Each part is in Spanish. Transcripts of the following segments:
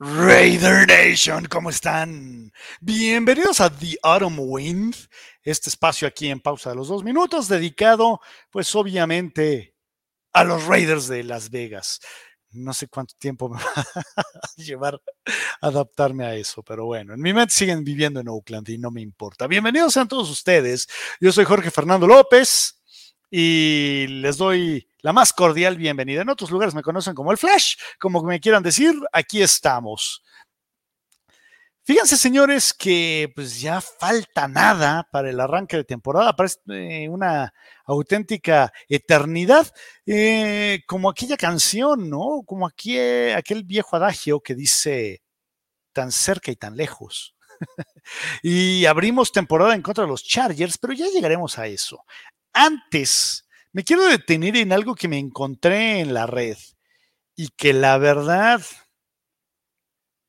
Raider Nation, ¿cómo están? Bienvenidos a The Autumn Wind, este espacio aquí en pausa de los dos minutos, dedicado, pues obviamente, a los Raiders de Las Vegas. No sé cuánto tiempo me va a llevar adaptarme a eso, pero bueno, en mi mente siguen viviendo en Oakland y no me importa. Bienvenidos a todos ustedes. Yo soy Jorge Fernando López y les doy la más cordial bienvenida. En otros lugares me conocen como el Flash, como me quieran decir, aquí estamos. Fíjense, señores, que pues ya falta nada para el arranque de temporada, parece eh, una auténtica eternidad, eh, como aquella canción, ¿no? Como aquel viejo adagio que dice tan cerca y tan lejos. y abrimos temporada en contra de los Chargers, pero ya llegaremos a eso antes, me quiero detener en algo que me encontré en la red y que la verdad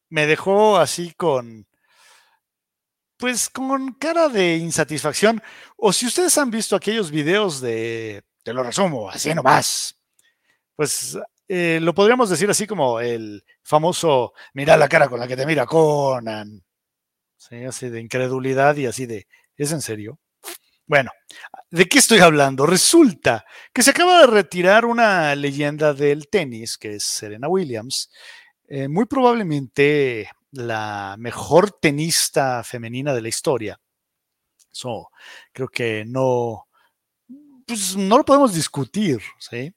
me dejó así con, pues con cara de insatisfacción. O si ustedes han visto aquellos videos de, te lo resumo, así nomás, pues eh, lo podríamos decir así como el famoso, mira la cara con la que te mira Conan. Sí, así de incredulidad y así de, ¿es en serio? Bueno, ¿de qué estoy hablando? Resulta que se acaba de retirar una leyenda del tenis, que es Serena Williams, eh, muy probablemente la mejor tenista femenina de la historia. Eso creo que no, pues no lo podemos discutir, ¿sí?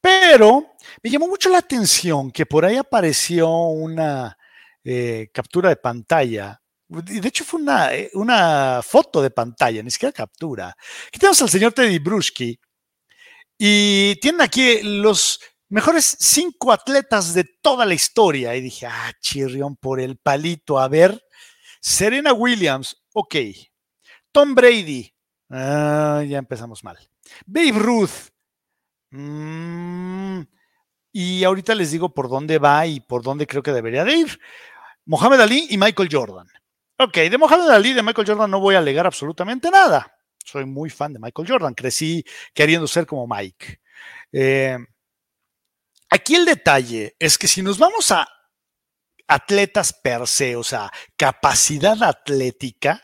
Pero me llamó mucho la atención que por ahí apareció una eh, captura de pantalla de hecho, fue una, eh, una foto de pantalla, ni siquiera captura. Aquí tenemos al señor Teddy Bruschi y tienen aquí los mejores cinco atletas de toda la historia. Y dije, ah, chirrión por el palito. A ver, Serena Williams, ok. Tom Brady, ah, ya empezamos mal. Babe Ruth, mm, y ahorita les digo por dónde va y por dónde creo que debería de ir. Mohamed Ali y Michael Jordan. Ok, de Mohamed Ali, de Michael Jordan no voy a alegar absolutamente nada. Soy muy fan de Michael Jordan, crecí queriendo ser como Mike. Eh, aquí el detalle es que si nos vamos a atletas per se, o sea, capacidad atlética,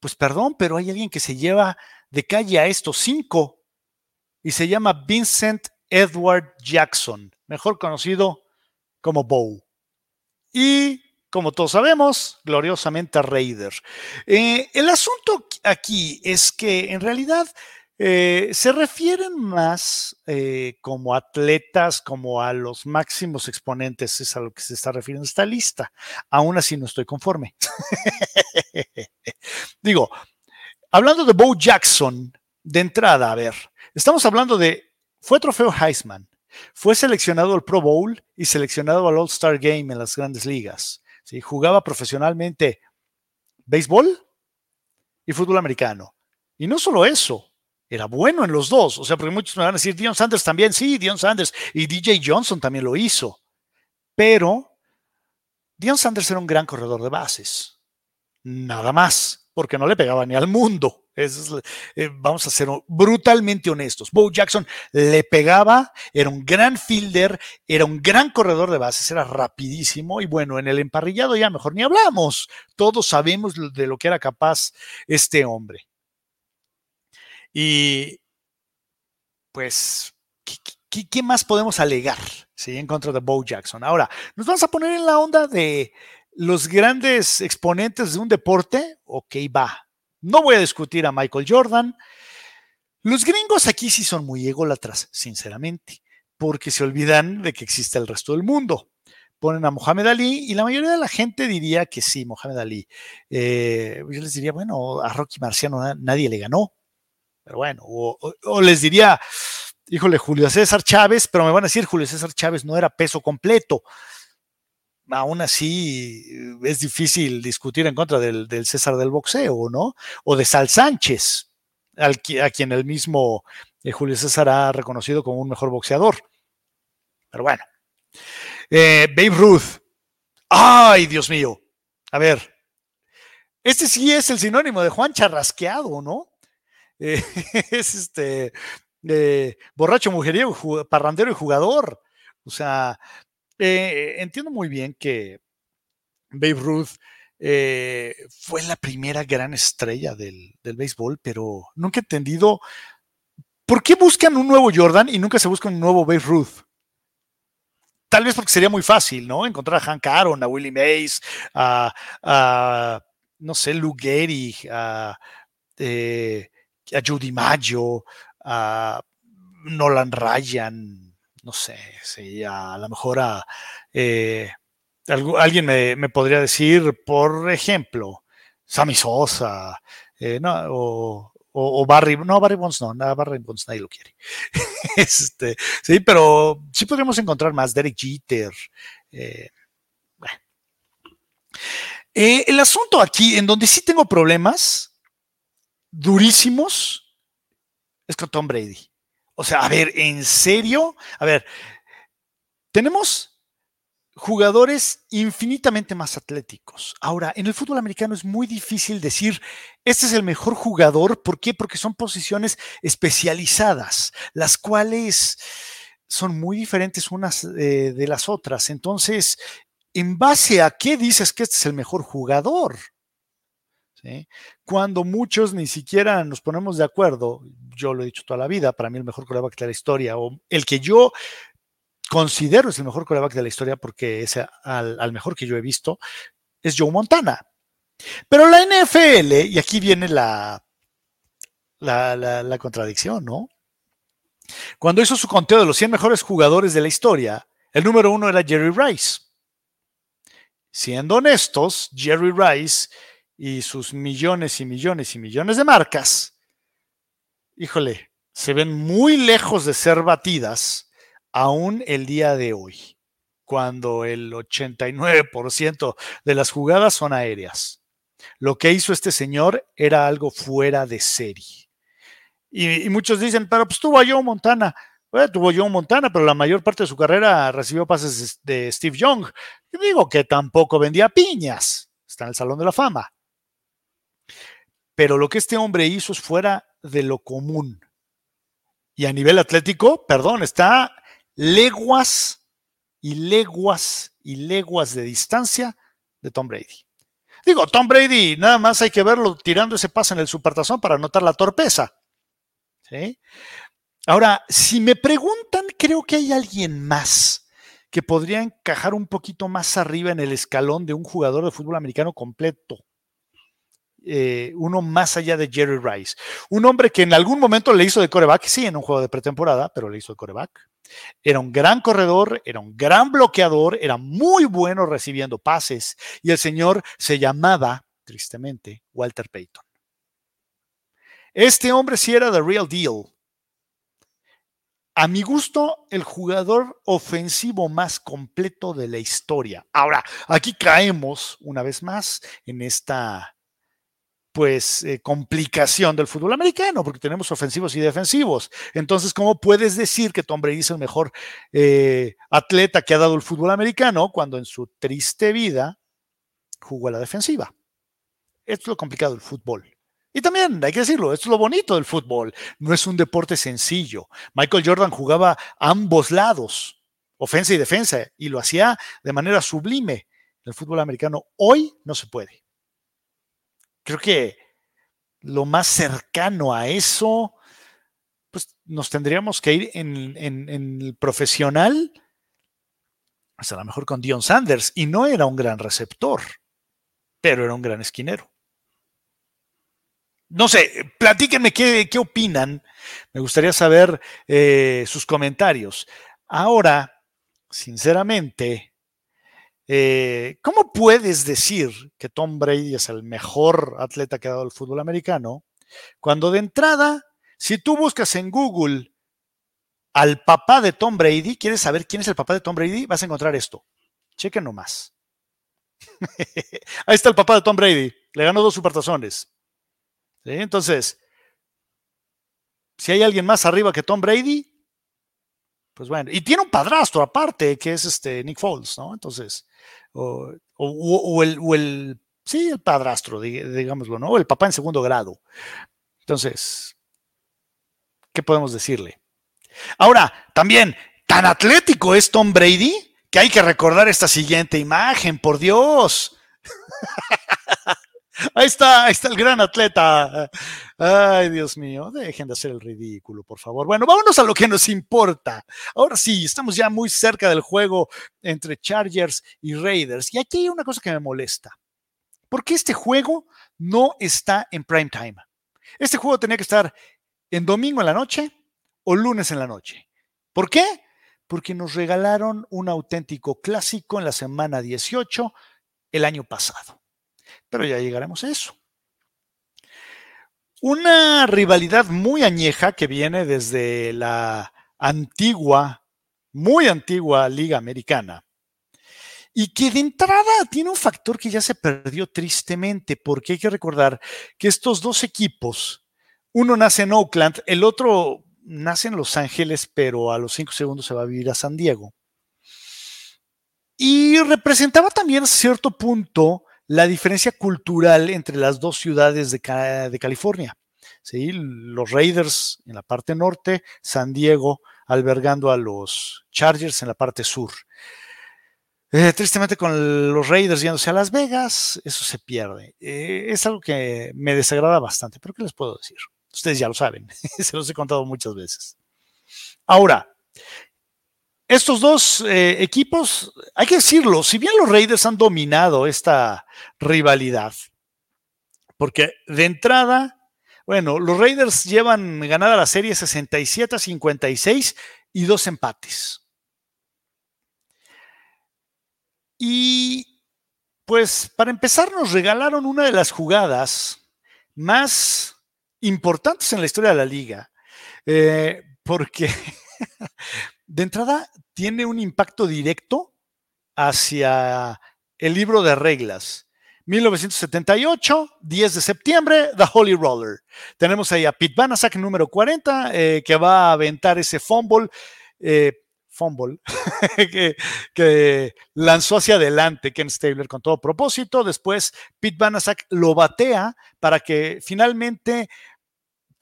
pues perdón, pero hay alguien que se lleva de calle a estos cinco y se llama Vincent Edward Jackson, mejor conocido como Bow. Y como todos sabemos, gloriosamente Raider. Eh, el asunto aquí es que en realidad eh, se refieren más eh, como atletas, como a los máximos exponentes, es a lo que se está refiriendo esta lista. Aún así no estoy conforme. Digo, hablando de Bo Jackson, de entrada, a ver, estamos hablando de, fue trofeo Heisman, fue seleccionado al Pro Bowl y seleccionado al All-Star Game en las grandes ligas. Jugaba profesionalmente béisbol y fútbol americano. Y no solo eso, era bueno en los dos. O sea, porque muchos me van a decir, Dion Sanders también, sí, Dion Sanders y DJ Johnson también lo hizo. Pero Dion Sanders era un gran corredor de bases. Nada más, porque no le pegaba ni al mundo. Eh, vamos a ser brutalmente honestos. Bo Jackson le pegaba, era un gran fielder, era un gran corredor de bases, era rapidísimo y bueno, en el emparrillado ya mejor ni hablamos. Todos sabemos de lo que era capaz este hombre. Y pues, ¿qué, más podemos alegar ¿sí? en contra de Bo Jackson? Ahora, nos vamos a poner en la onda de los grandes exponentes de un deporte. Ok, va, no voy a discutir a Michael Jordan. Los gringos aquí sí son muy ególatras, sinceramente, porque se olvidan de que existe el resto del mundo. Ponen a Mohamed Ali y la mayoría de la gente diría que sí, Mohamed Ali. Eh, yo les diría, bueno, a Rocky Marciano nadie le ganó. Pero bueno, o les diría, híjole, Julio César Chávez, pero me van a decir, Julio César Chávez no era peso completo aún así es difícil discutir en contra del, César del boxeo, ¿no? O de Sal Sánchez, al, a quien el mismo eh, Julio César ha reconocido como un mejor boxeador. Pero bueno. Eh, Babe Ruth. ¡Ay, Dios mío! A ver. Este sí es el sinónimo de Juan Charrasqueado, ¿no? Eh, es este borracho, mujeriego, parrandero y jugador. O sea, eh, entiendo muy bien que Babe Ruth eh, fue la primera gran estrella del, del, béisbol, pero nunca he entendido por qué buscan un nuevo Jordan y nunca se busca un nuevo Babe Ruth. Tal vez porque sería muy fácil, ¿no? Encontrar a Hank Aaron, a Willie Mays, a, no sé, Lou Gehrig, a, eh, a Judy Maggio, a Nolan Ryan, no sé, sí, a, lo mejor a eh, alguien me, me, podría decir, por ejemplo, Sammy Sosa, eh, no, o, o, o, Barry, no, Barry Bonds no, nada, Barry Bonds nadie lo quiere. este, sí, pero sí podríamos encontrar más, Derek Jeter. Eh, bueno. el asunto aquí, en donde sí tengo problemas durísimos, es con Tom Brady. O sea, a ver, ¿en serio? A ver, tenemos jugadores infinitamente más atléticos. Ahora, en el fútbol americano es muy difícil decir, este es el mejor jugador. ¿Por qué? Porque son posiciones especializadas, las cuales son muy diferentes unas eh, de las otras. Entonces, ¿en base a qué dices que este es el mejor jugador? ¿Sí? Cuando muchos ni siquiera nos ponemos de acuerdo, yo lo he dicho toda la vida, para mí el mejor coreback de la historia, o el que yo considero es el mejor coreback de la historia porque es al, al, mejor que yo he visto, es Joe Montana. Pero la NFL, y aquí viene la, la, la, la contradicción, ¿no? Cuando hizo su conteo de los 100 mejores jugadores de la historia, el número uno era Jerry Rice. Siendo honestos, Jerry Rice y sus millones y millones y millones de marcas, híjole, se ven muy lejos de ser batidas aún el día de hoy, cuando el 89% de las jugadas son aéreas. Lo que hizo este señor era algo fuera de serie. Y, muchos dicen, pero pues tuvo a Joe Montana. Bueno, tuvo Joe Montana, pero la mayor parte de su carrera recibió pases de Steve Young. Yo digo que tampoco vendía piñas. Está en el Salón de la Fama. Pero lo que este hombre hizo es fuera de lo común. Y a nivel atlético, perdón, está leguas y leguas y leguas de distancia de Tom Brady. Digo, Tom Brady, nada más hay que verlo tirando ese pase en el supertazón para notar la torpeza. Ahora, si me preguntan, creo que hay alguien más que podría encajar un poquito más arriba en el escalón de un jugador de fútbol americano completo. Eh, uno más allá de Jerry Rice. Un hombre que en algún momento le hizo de coreback, sí, en un juego de pretemporada, pero le hizo de coreback. Era un gran corredor, era un gran bloqueador, era muy bueno recibiendo pases y el señor se llamaba, tristemente, Walter Payton. Este hombre sí era the real deal. A mi gusto, el jugador ofensivo más completo de la historia. Ahora, aquí caemos una vez más en esta pues eh, complicación del fútbol americano, porque tenemos ofensivos y defensivos. Entonces, ¿cómo puedes decir que Tom Brady es el mejor eh, atleta que ha dado el fútbol americano cuando en su triste vida jugó a la defensiva? Esto es lo complicado del fútbol. Y también, hay que decirlo, esto es lo bonito del fútbol. No es un deporte sencillo. Michael Jordan jugaba ambos lados, ofensa y defensa, y lo hacía de manera sublime. El fútbol americano hoy no se puede creo que lo más cercano a eso, pues nos tendríamos que ir en, el profesional, pues a lo mejor con Dion Sanders, y no era un gran receptor, pero era un gran esquinero. No sé, platíquenme qué, qué opinan. Me gustaría saber eh, sus comentarios. Ahora, sinceramente, eh, ¿Cómo puedes decir que Tom Brady es el mejor atleta que ha dado el fútbol americano cuando de entrada, si tú buscas en Google al papá de Tom Brady, quieres saber quién es el papá de Tom Brady, vas a encontrar esto. Chequen nomás. Ahí está el papá de Tom Brady. Le ganó dos supertazones. ¿Sí? Entonces, si hay alguien más arriba que Tom Brady, pues bueno, y tiene un padrastro aparte, que es este Nick Foles, ¿no? Entonces, o, el, o el, sí, el padrastro, digámoslo, ¿no? O el papá en segundo grado. Entonces, ¿qué podemos decirle? Ahora, también, tan atlético es Tom Brady que hay que recordar esta siguiente imagen, por Dios. Ahí está, ahí está el gran atleta. Ay, Dios mío, dejen de hacer el ridículo, por favor. Bueno, vámonos a lo que nos importa. Ahora sí, estamos ya muy cerca del juego entre Chargers y Raiders. Y aquí hay una cosa que me molesta. ¿Por qué este juego no está en prime time? Este juego tenía que estar en domingo en la noche o lunes en la noche. ¿Por qué? Porque nos regalaron un auténtico clásico en la semana 18 el año pasado. Pero ya llegaremos a eso. Una rivalidad muy añeja que viene desde la antigua, muy antigua Liga Americana. Y que de entrada tiene un factor que ya se perdió tristemente, porque hay que recordar que estos dos equipos, uno nace en Oakland, el otro nace en Los Ángeles, pero a los cinco segundos se va a vivir a San Diego. Y representaba también cierto punto la diferencia cultural entre las dos ciudades de, California. ¿sí? Los Raiders en la parte norte, San Diego albergando a los Chargers en la parte sur. Eh, tristemente con los Raiders yéndose a Las Vegas, eso se pierde. Eh, es algo que me desagrada bastante, pero ¿qué les puedo decir? Ustedes ya lo saben, se los he contado muchas veces. Ahora, estos dos eh, equipos, hay que decirlo, si bien los Raiders han dominado esta rivalidad, porque de entrada, bueno, los Raiders llevan ganada la serie 67 a 56 y dos empates. Y pues para empezar nos regalaron una de las jugadas más importantes en la historia de la liga, eh, porque de entrada tiene un impacto directo hacia el libro de reglas. 1978, 10 de septiembre, The Holy Roller. Tenemos ahí a Pete Banasak, número 40, eh, que va a aventar ese fumble, eh, fumble que, lanzó hacia adelante Ken Stabler con todo propósito. Después, Pete Banasak lo batea para que finalmente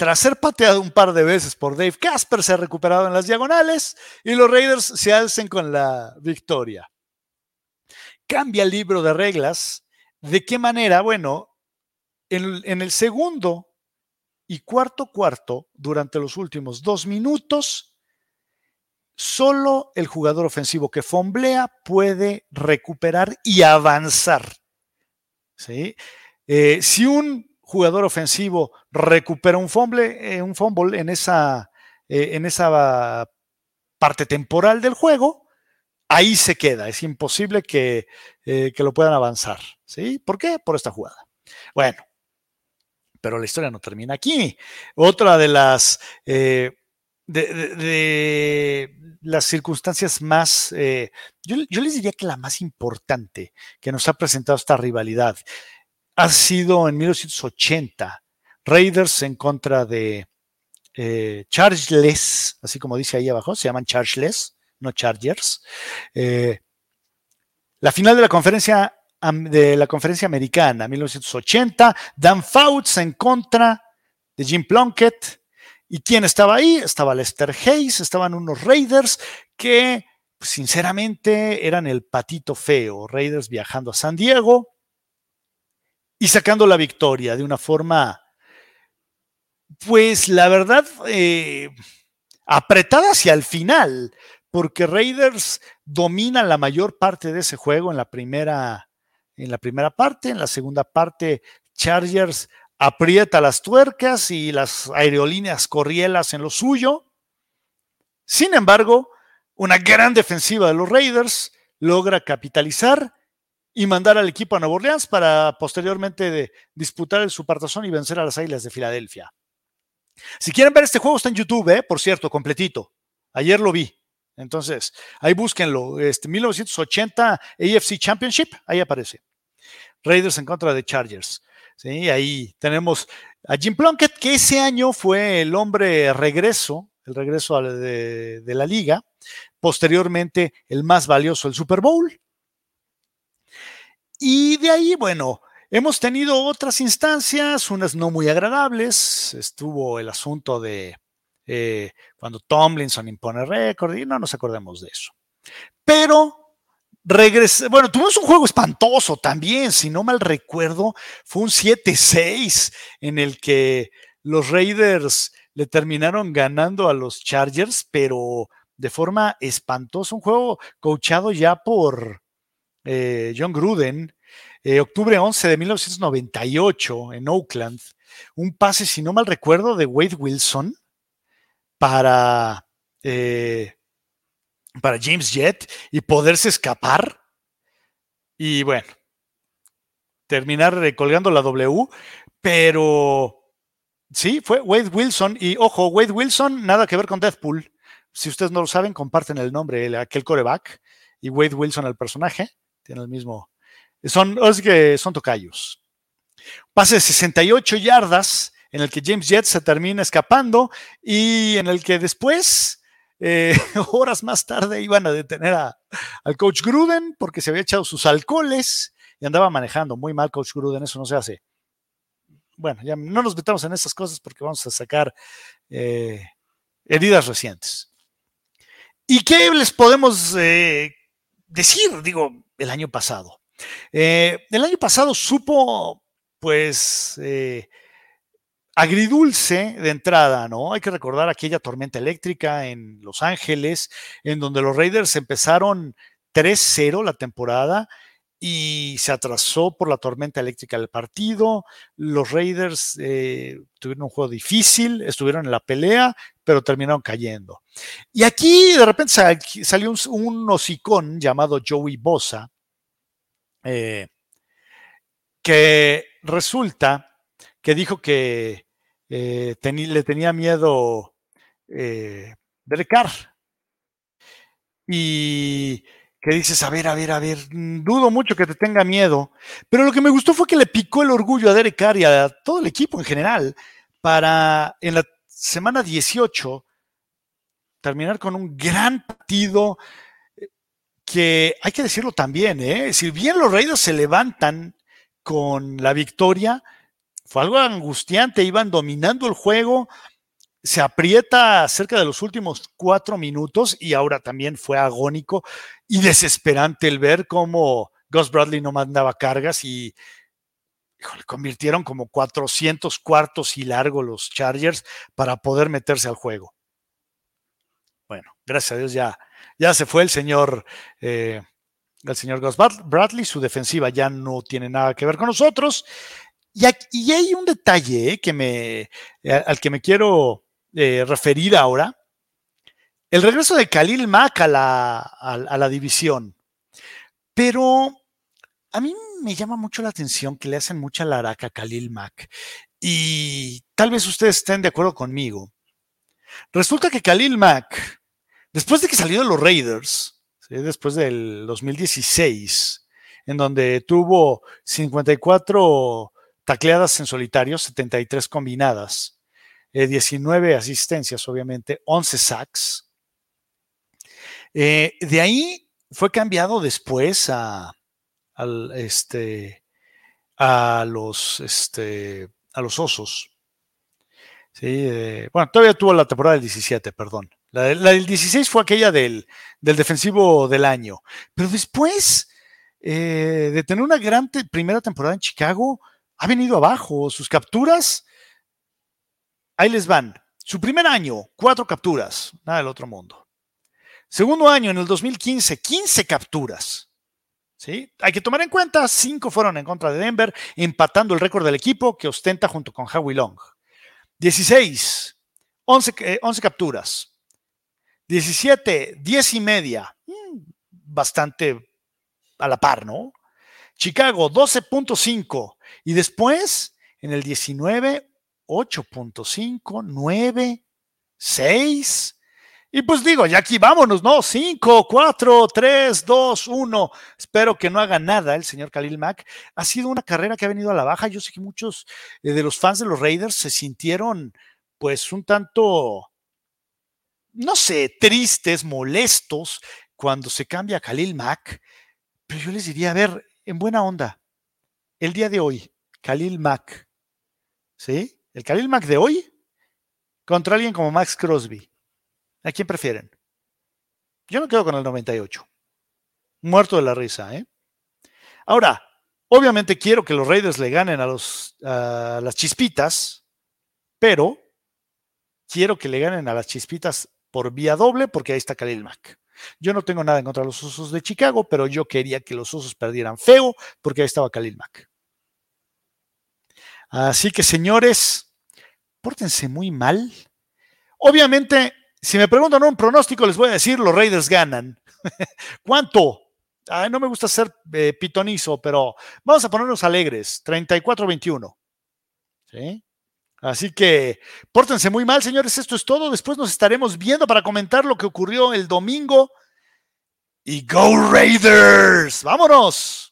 tras ser pateado un par de veces por Dave Casper, se ha recuperado en las diagonales y los Raiders se alcen con la victoria. Cambia el libro de reglas. ¿De qué manera? Bueno, en, el segundo y cuarto cuarto, durante los últimos dos minutos, solo el jugador ofensivo que fomblea puede recuperar y avanzar. ¿Sí? Eh, si un jugador ofensivo recupera un fumble, eh, un fumble en esa, eh, en esa parte temporal del juego, ahí se queda. Es imposible que, eh, que, lo puedan avanzar. ¿sí? ¿Por qué? Por esta jugada. Bueno, pero la historia no termina aquí. Otra de las, de, las circunstancias más, yo, yo les diría que la más importante que nos ha presentado esta rivalidad ha sido en 1980, Raiders en contra de eh, Chargeless, así como dice ahí abajo, se llaman Chargeless, no Chargers. Eh, la final de la conferencia de la conferencia americana, 1980, Dan Fouts en contra de Jim Plunkett. ¿Y quién estaba ahí? Estaba Lester Hayes, estaban unos Raiders que, sinceramente, eran el patito feo. Raiders viajando a San Diego, y sacando la victoria de una forma, pues la verdad, eh, apretada hacia el final, porque Raiders domina la mayor parte de ese juego en la primera, en la primera parte, en la segunda parte Chargers aprieta las tuercas y las aerolíneas corrielas en lo suyo. Sin embargo, una gran defensiva de los Raiders logra capitalizar y mandar al equipo a Nueva Orleans para posteriormente disputar el Supertazón y vencer a las Águilas de Filadelfia. Si quieren ver este juego está en YouTube, ¿eh? por cierto, completito. Ayer lo vi. Entonces, ahí búsquenlo. Este, 1980 AFC Championship, ahí aparece. Raiders en contra de Chargers. ¿sí? Ahí tenemos a Jim Plunkett, que ese año fue el hombre regreso, el regreso de, de la liga. Posteriormente, el más valioso, el Super Bowl. Y de ahí, bueno, hemos tenido otras instancias, unas no muy agradables. Estuvo el asunto de eh, cuando Tomlinson impone récord y no nos acordemos de eso. Pero regresé, bueno, tuvimos un juego espantoso también, si no mal recuerdo, fue un 7-6 en el que los Raiders le terminaron ganando a los Chargers, pero de forma espantosa, un juego coachado ya por eh, John Gruden, eh, octubre 11 de 1998 en Oakland, un pase, si no mal recuerdo, de Wade Wilson para... Eh, para James Jett y poderse escapar. Y bueno, terminar colgando la W, pero sí, fue Wade Wilson. Y ojo, Wade Wilson, nada que ver con Deathpool. Si ustedes no lo saben, comparten el nombre, aquel coreback, y Wade Wilson, el personaje, tiene el mismo. Son, es que son tocayos. Pase de 68 yardas, en el que James Jett se termina escapando y en el que después eh, horas más tarde iban a detener al coach Gruden porque se había echado sus alcoholes y andaba manejando muy mal coach Gruden, eso no se hace. Bueno, ya no nos metamos en estas cosas porque vamos a sacar eh, heridas recientes. ¿Y qué les podemos eh, decir? Digo, el año pasado. el año pasado supo, pues, agridulce de entrada, ¿no? Hay que recordar aquella tormenta eléctrica en Los Ángeles, en donde los Raiders empezaron 3-0 la temporada y se atrasó por la tormenta eléctrica del partido. Los Raiders eh, tuvieron un juego difícil, estuvieron en la pelea, pero terminaron cayendo. Y aquí de repente salió un, un hocicón llamado Joey Bosa, eh, que resulta que dijo que eh, le tenía miedo eh, Derek Y que dices, a ver, a ver, a ver, dudo mucho que te tenga miedo. Pero lo que me gustó fue que le picó el orgullo a Derek Carr y a todo el equipo en general para en la semana 18 terminar con un gran partido que hay que decirlo también, ¿eh? si bien los Raiders se levantan con la victoria, fue algo angustiante, iban dominando el juego, se aprieta cerca de los últimos cuatro minutos y ahora también fue agónico y desesperante el ver cómo Gus Bradley no mandaba cargas y híjole, convirtieron como 400 cuartos y largo los Chargers para poder meterse al juego. Bueno, gracias a Dios ya, ya se fue el señor, eh, el señor Gus Bradley, su defensiva ya no tiene nada que ver con nosotros. Y, hay un detalle eh, que me, eh, al que me quiero eh, referir ahora. El regreso de Khalil Mack a la, a la división. Pero a mí me llama mucho la atención que le hacen mucha laraca a Khalil Mack. Y tal vez ustedes estén de acuerdo conmigo. Resulta que Khalil Mack, después de que salió de los Raiders, después del 2016, en donde tuvo 54 tacleadas en solitario, 73 combinadas, 19 eh, asistencias, obviamente, 11 sacks. Eh, de ahí fue cambiado después a, este, este, los osos. Eh, bueno, todavía tuvo la temporada del 17, perdón. La, del 16 fue aquella del, del, defensivo del año. Pero después de tener una gran primera temporada en Chicago, ha venido abajo. Sus capturas, ahí les van. Su primer año, cuatro capturas, nada del otro mundo. Segundo año, en el 2015, 15 capturas. ¿Sí? Hay que tomar en cuenta, cinco fueron en contra de Denver, empatando el récord del equipo que ostenta junto con Howie Long. 16, 11, 11 capturas. 17, 10 y media. Mm, bastante a la par, ¿no? Chicago, 12.5. Y después, en el 19, 8.5, 9, 6. Y pues digo, ya aquí vámonos, ¿no? 5, 4, 3, 2, 1. Espero que no haga nada el señor Khalil Mack. Ha sido una carrera que ha venido a la baja. Yo sé que muchos eh, de los fans de los Raiders se sintieron pues un tanto, no sé, tristes, molestos cuando se cambia a Khalil Mack. Pero yo les diría, a ver, en buena onda, el día de hoy, Khalil Mack, ¿sí? El Khalil Mack de hoy contra alguien como Max Crosby. ¿A quién prefieren? Yo me quedo con el 98. Muerto de la risa, ¿eh? Ahora, obviamente quiero que los Raiders le ganen a, los, a las chispitas, pero quiero que le ganen a las chispitas por vía doble porque ahí está Khalil Mack. Yo no tengo nada en contra de los Osos de Chicago, pero yo quería que los Osos perdieran feo porque ahí estaba Khalil Mack. Así que, señores, pórtense muy mal. Obviamente, si me preguntan un pronóstico, les voy a decir, los Raiders ganan. ¿Cuánto? no me gusta ser eh, pitonizo, pero vamos a ponernos alegres. 34-21. ¿Sí? Así que pórtense muy mal, señores. Esto es todo. Después nos estaremos viendo para comentar lo que ocurrió el domingo. Y Go Raiders. Vámonos.